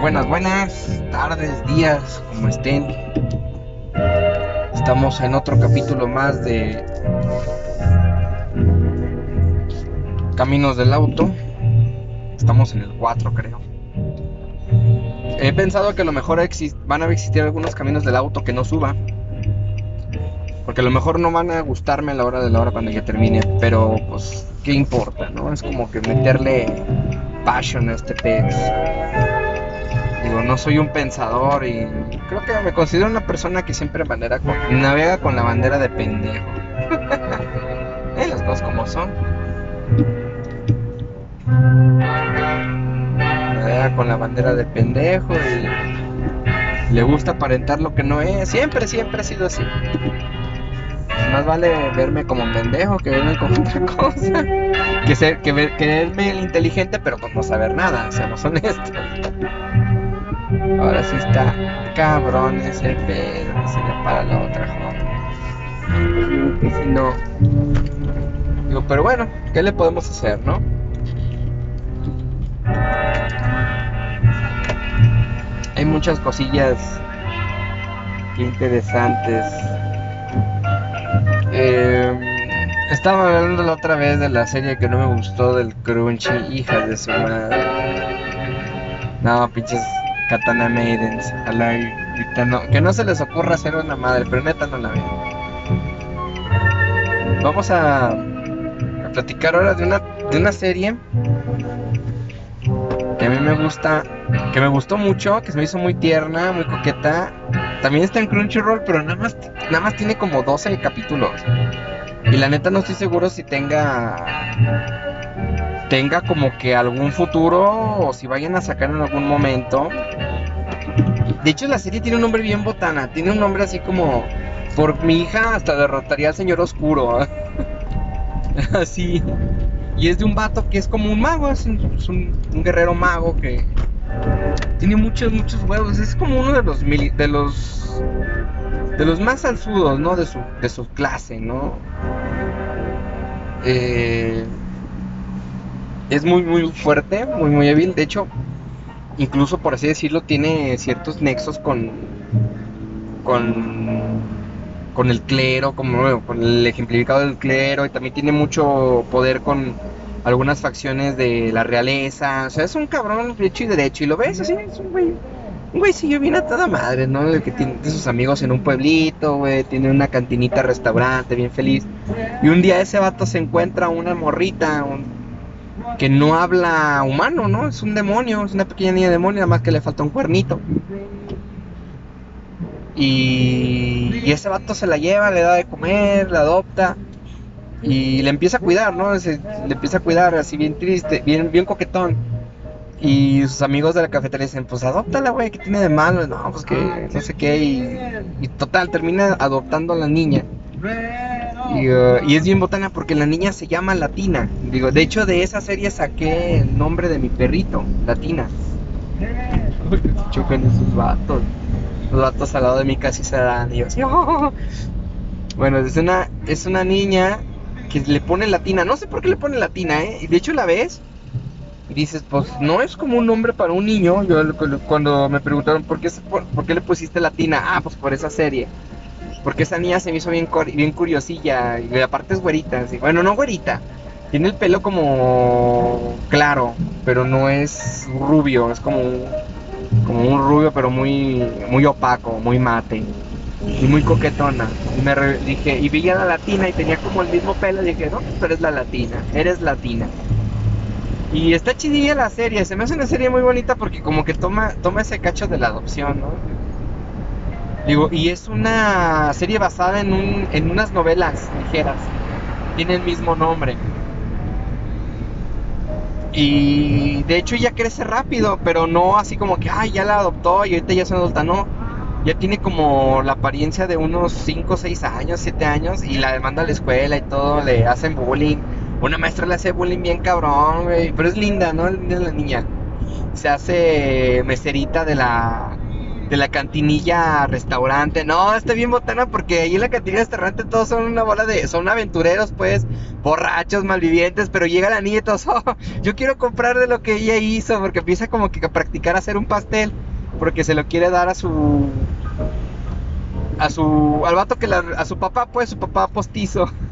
Buenas, buenas tardes, días, como estén. Estamos en otro capítulo más de Caminos del Auto. Estamos en el 4, creo. He pensado que a lo mejor van a existir algunos caminos del auto que no suba. Porque a lo mejor no van a gustarme a la hora de la hora cuando ya termine. Pero pues, ¿qué importa? ¿No? Es como que meterle passion este pez. Digo, no soy un pensador y creo que me considero una persona que siempre bandera con, navega con la bandera de pendejo. eh, las cosas como son. Navega con la bandera de pendejo y le gusta aparentar lo que no es. Siempre, siempre ha sido así. Más vale verme como un pendejo que verme como otra cosa. Que, ser, que, ver, verme inteligente pero con no saber nada, seamos honestos. Ahora sí está cabrón ese pedo. Se le para la otra joda. si no. Digo, pero bueno, ¿qué le podemos hacer, no? Hay muchas cosillas interesantes eh, estaba hablando la otra vez de la serie que no me gustó del Crunchy, hijas de su madre. No, pinches Katana Maidens. Ojalá no, que no se les ocurra hacer una madre, pero neta no la veo. Vamos a, a platicar ahora de una, de una serie que a mí me gusta, que me gustó mucho, que se me hizo muy tierna, muy coqueta. También está en Crunchyroll, pero nada más, nada más tiene como 12 capítulos. Y la neta no estoy seguro si tenga tenga como que algún futuro o si vayan a sacar en algún momento. De hecho la serie tiene un nombre bien botana, tiene un nombre así como por mi hija hasta derrotaría al señor oscuro. así. Y es de un vato que es como un mago, es un, guerrero mago que tiene muchos, muchos huevos. Es como uno de los de los de los más alzudos, ¿no? De su, de su clase, ¿no? Eh, es muy, muy fuerte, muy, muy hábil. De hecho, incluso por así decirlo, tiene ciertos nexos con, con con el clero, como con el ejemplificado del clero, y también tiene mucho poder con algunas facciones de la realeza. O sea, es un cabrón hecho y derecho. Y lo ves así, es un güey. Un güey sí, yo viene a toda madre, ¿no? El que tiene sus amigos en un pueblito, güey. Tiene una cantinita, restaurante, bien feliz. Y un día ese vato se encuentra una morrita que no habla humano, ¿no? Es un demonio, es una pequeña niña demonio, nada más que le falta un cuernito. Y, ese vato se la lleva, le da de comer, la adopta y le empieza a cuidar, ¿no? le empieza a cuidar así bien triste, bien, bien coquetón. Y sus amigos de la cafetería dicen, pues adóptala, güey, ¿qué tiene de malo? No, pues que no sé qué. Y, total, termina adoptando a la niña. Y, uh, y, es bien botana porque la niña se llama Latina. Digo, de hecho de esa serie saqué el nombre de mi perrito, Latina. Chocan esos vatos los vatos al lado de mí casi se dan. Y yo así, oh". Bueno, es una, es una niña que le pone latina. No sé por qué le pone latina, ¿eh? Y de hecho la ves y dices, pues no es como un nombre para un niño. Yo cuando me preguntaron por qué, por, qué le pusiste latina, ah, pues por esa serie. Porque esa niña se me hizo bien, bien curiosilla y aparte es güerita. Bueno, no güerita. Tiene el pelo como claro, pero no es rubio, es como como un rubio pero muy muy opaco, muy mate y muy coquetona. Y me dije, y vi a la latina y tenía como el mismo pelo, y dije, no, pues tú eres la latina, eres latina. Y está chidilla la serie, se me hace una serie muy bonita porque como que toma, toma ese cacho de la adopción, ¿no? Digo, y es una serie basada en, un, en unas novelas ligeras, tiene el mismo nombre. Y de hecho ella crece rápido, pero no así como que, ay, ya la adoptó y ahorita ya es una adulta, no. Ya tiene como la apariencia de unos 5, 6 años, 7 años y la demanda a la escuela y todo, le hacen bullying. Una maestra le hace bullying bien cabrón, pero es linda, ¿no? Linda la niña. Se hace meserita de la de la cantinilla restaurante. No, está bien botana porque ahí en la cantinilla restaurante todos son una bola de. Son aventureros, pues, borrachos, malvivientes. Pero llega la niña y todos, "Oh, yo quiero comprar de lo que ella hizo. Porque empieza como que a practicar hacer un pastel. Porque se lo quiere dar a su. A su. Al vato que la. A su papá, pues, su papá postizo.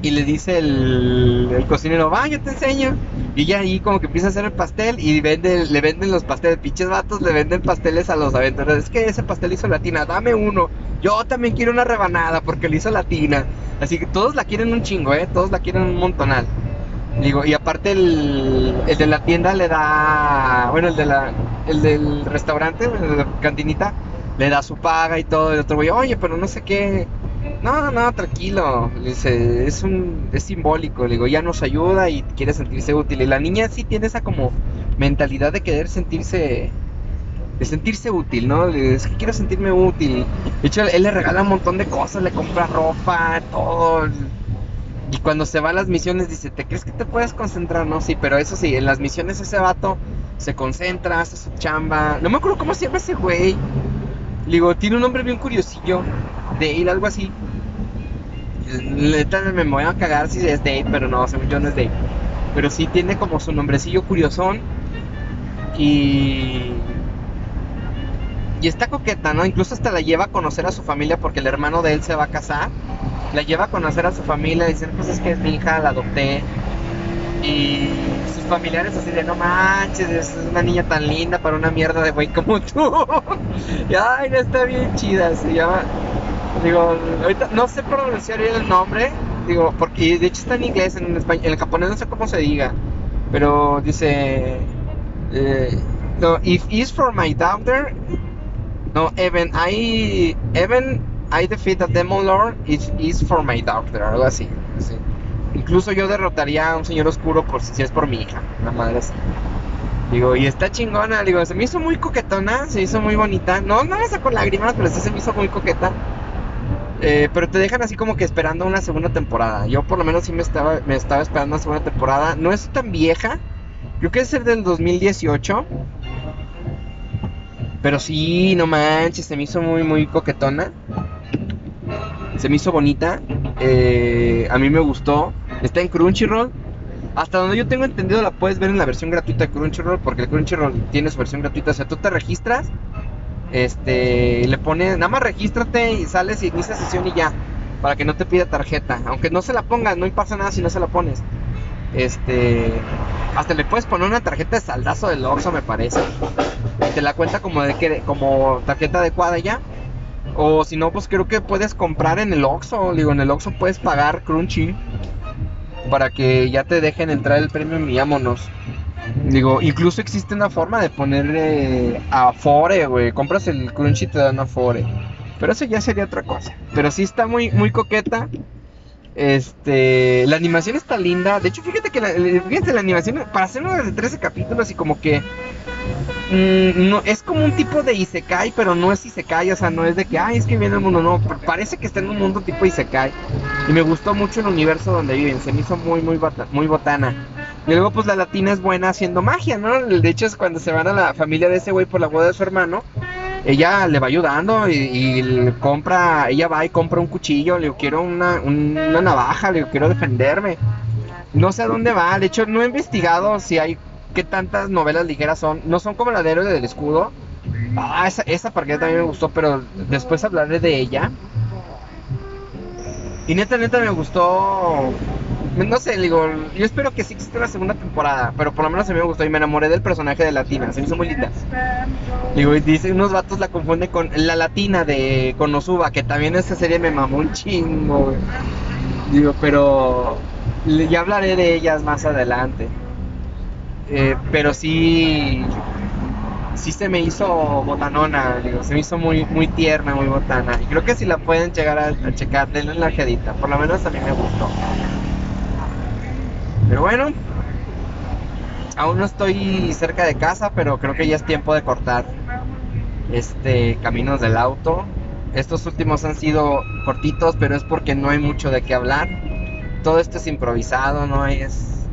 Y le dice el, el cocinero, va, yo te enseño. Y ella ahí como que empieza a hacer el pastel y vende, le venden los pasteles. Pinches vatos le venden pasteles a los aventureros. Es que ese pastel hizo latina, dame uno. Yo también quiero una rebanada porque le hizo latina. Así que todos la quieren un chingo, ¿eh? Todos la quieren un montonal. Digo, y aparte el, el de la tienda le da, bueno, el, de la, el del restaurante, el de la cantinita, le da su paga y todo. El otro güey, oye, pero no sé qué. No, no, tranquilo. Es un, es simbólico. Le digo, ya nos ayuda y quiere sentirse útil. Y la niña sí tiene esa como mentalidad de querer sentirse, de sentirse útil, ¿no? Es que quiero sentirme útil. De hecho, él le regala un montón de cosas, le compra ropa, todo. Y cuando se va a las misiones dice, ¿te crees que te puedes concentrar? No, sí, pero eso sí, en las misiones ese vato se concentra, hace su chamba. No me acuerdo cómo se llama ese güey. Le digo, tiene un nombre bien curiosillo. Dale, algo así. Neta me voy a cagar si es Dave, pero no, según yo no es Dave. Pero sí tiene como su nombrecillo curiosón. Y. Y está coqueta, ¿no? Incluso hasta la lleva a conocer a su familia porque el hermano de él se va a casar. La lleva a conocer a su familia. Dicen, pues es que es mi hija, la adopté. Y sus familiares así de no manches, es una niña tan linda para una mierda de güey como tú. y ay, no está bien chida, se llama. Digo, ahorita no sé pronunciar el nombre, digo, porque de hecho está en inglés, en español, en japonés no sé cómo se diga, pero dice, eh, no, if is for my daughter, no, even I, even I defeat a demon lord, it is for my daughter, algo así. Incluso yo derrotaría a un señor oscuro por si es por mi hija, una madre así. Digo, y está chingona, digo, se me hizo muy coquetona, se hizo muy bonita. No, no me sacó lágrimas, pero sí se me hizo muy coqueta. Eh, pero te dejan así como que esperando una segunda temporada. Yo por lo menos sí me estaba, esperando una segunda temporada. No es tan vieja. Creo que es del 2018. Pero sí, no manches, se me hizo muy, muy coquetona. Se me hizo bonita. Eh, a mí me gustó. Está en Crunchyroll. Hasta donde yo tengo entendido la puedes ver en la versión gratuita de Crunchyroll. Porque el Crunchyroll tiene su versión gratuita. O sea, tú te registras. Este, le pones, nada más regístrate y sales y inicia sesión y ya. Para que no te pida tarjeta. Aunque no se la pongas, no pasa nada si no se la pones. Este, hasta le puedes poner una tarjeta de saldazo del Oxxo, me parece. Y te la cuenta como de que, como tarjeta adecuada ya. O si no, pues creo que puedes comprar en el Oxxo. Digo, en el Oxxo puedes pagar Crunchy. Para que ya te dejen entrar el premio y vámonos. Digo, incluso existe una forma de ponerle Afore, güey. Compras el Crunchy y te dan Afore. Pero eso ya sería otra cosa. Pero sí está muy, muy coqueta. Este, la animación está linda. De hecho, fíjate que la, fíjate, la animación, para hacer uno de 13 capítulos y como que mm, no, es como un tipo de Isekai, pero no es Isekai, o sea, no es de que, ay, es que viene el mundo, no, parece que está en un mundo tipo Isekai. Y me gustó mucho el universo donde viven, se me hizo muy, muy, muy botana. Y luego, pues la latina es buena haciendo magia, ¿no? De hecho, es cuando se van a la familia de ese güey por la boda de su hermano. Ella le va ayudando y, compra, ella va y compra un cuchillo, le digo, quiero una, una navaja, le quiero defenderme. No sé a dónde va, de hecho no he investigado si hay, qué tantas novelas ligeras son, no son como la de Héroe del Escudo. Ah, esa, esa también me gustó, pero después hablaré de ella. Y neta, neta me gustó. No sé, digo, yo espero que sí exista una segunda temporada, pero por lo menos a mí me gustó y me enamoré del personaje de Latina, se me hizo muy linda. Digo, y dice, unos vatos la confunden con la latina de Konosuba, que también esa serie me mamó un chingo, güey. Digo, pero ya hablaré de ellas más adelante. Eh, pero sí, sí se me hizo botanona, digo, se me hizo muy, muy tierna, muy botana. Y creo que si la pueden llegar a, a checar, denle una ojedita, por lo menos a mí me gustó. Pero bueno, aún no estoy cerca de casa, pero creo que ya es tiempo de cortar este caminos del auto. Estos últimos han sido cortitos, pero es porque no hay mucho de qué hablar. Todo esto es improvisado, no es,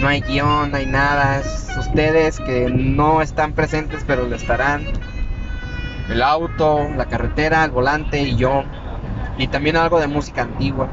no hay guion, no hay nada. Es ustedes que no están presentes, pero lo estarán. el auto, la carretera, el volante y yo. Y también algo de música antigua.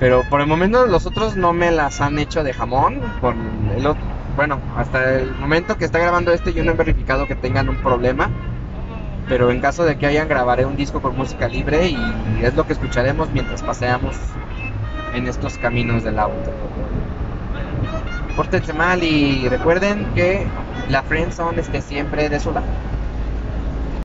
Pero por el momento los otros no me las han hecho de jamón. Por el otro, bueno, hasta el momento que está grabando este yo no he verificado que tengan un problema. Pero en caso de que hayan grabaré un disco con música libre y es lo que escucharemos mientras paseamos en estos caminos del auto. Pórtense mal y recuerden que la friendzone esté siempre de su lado.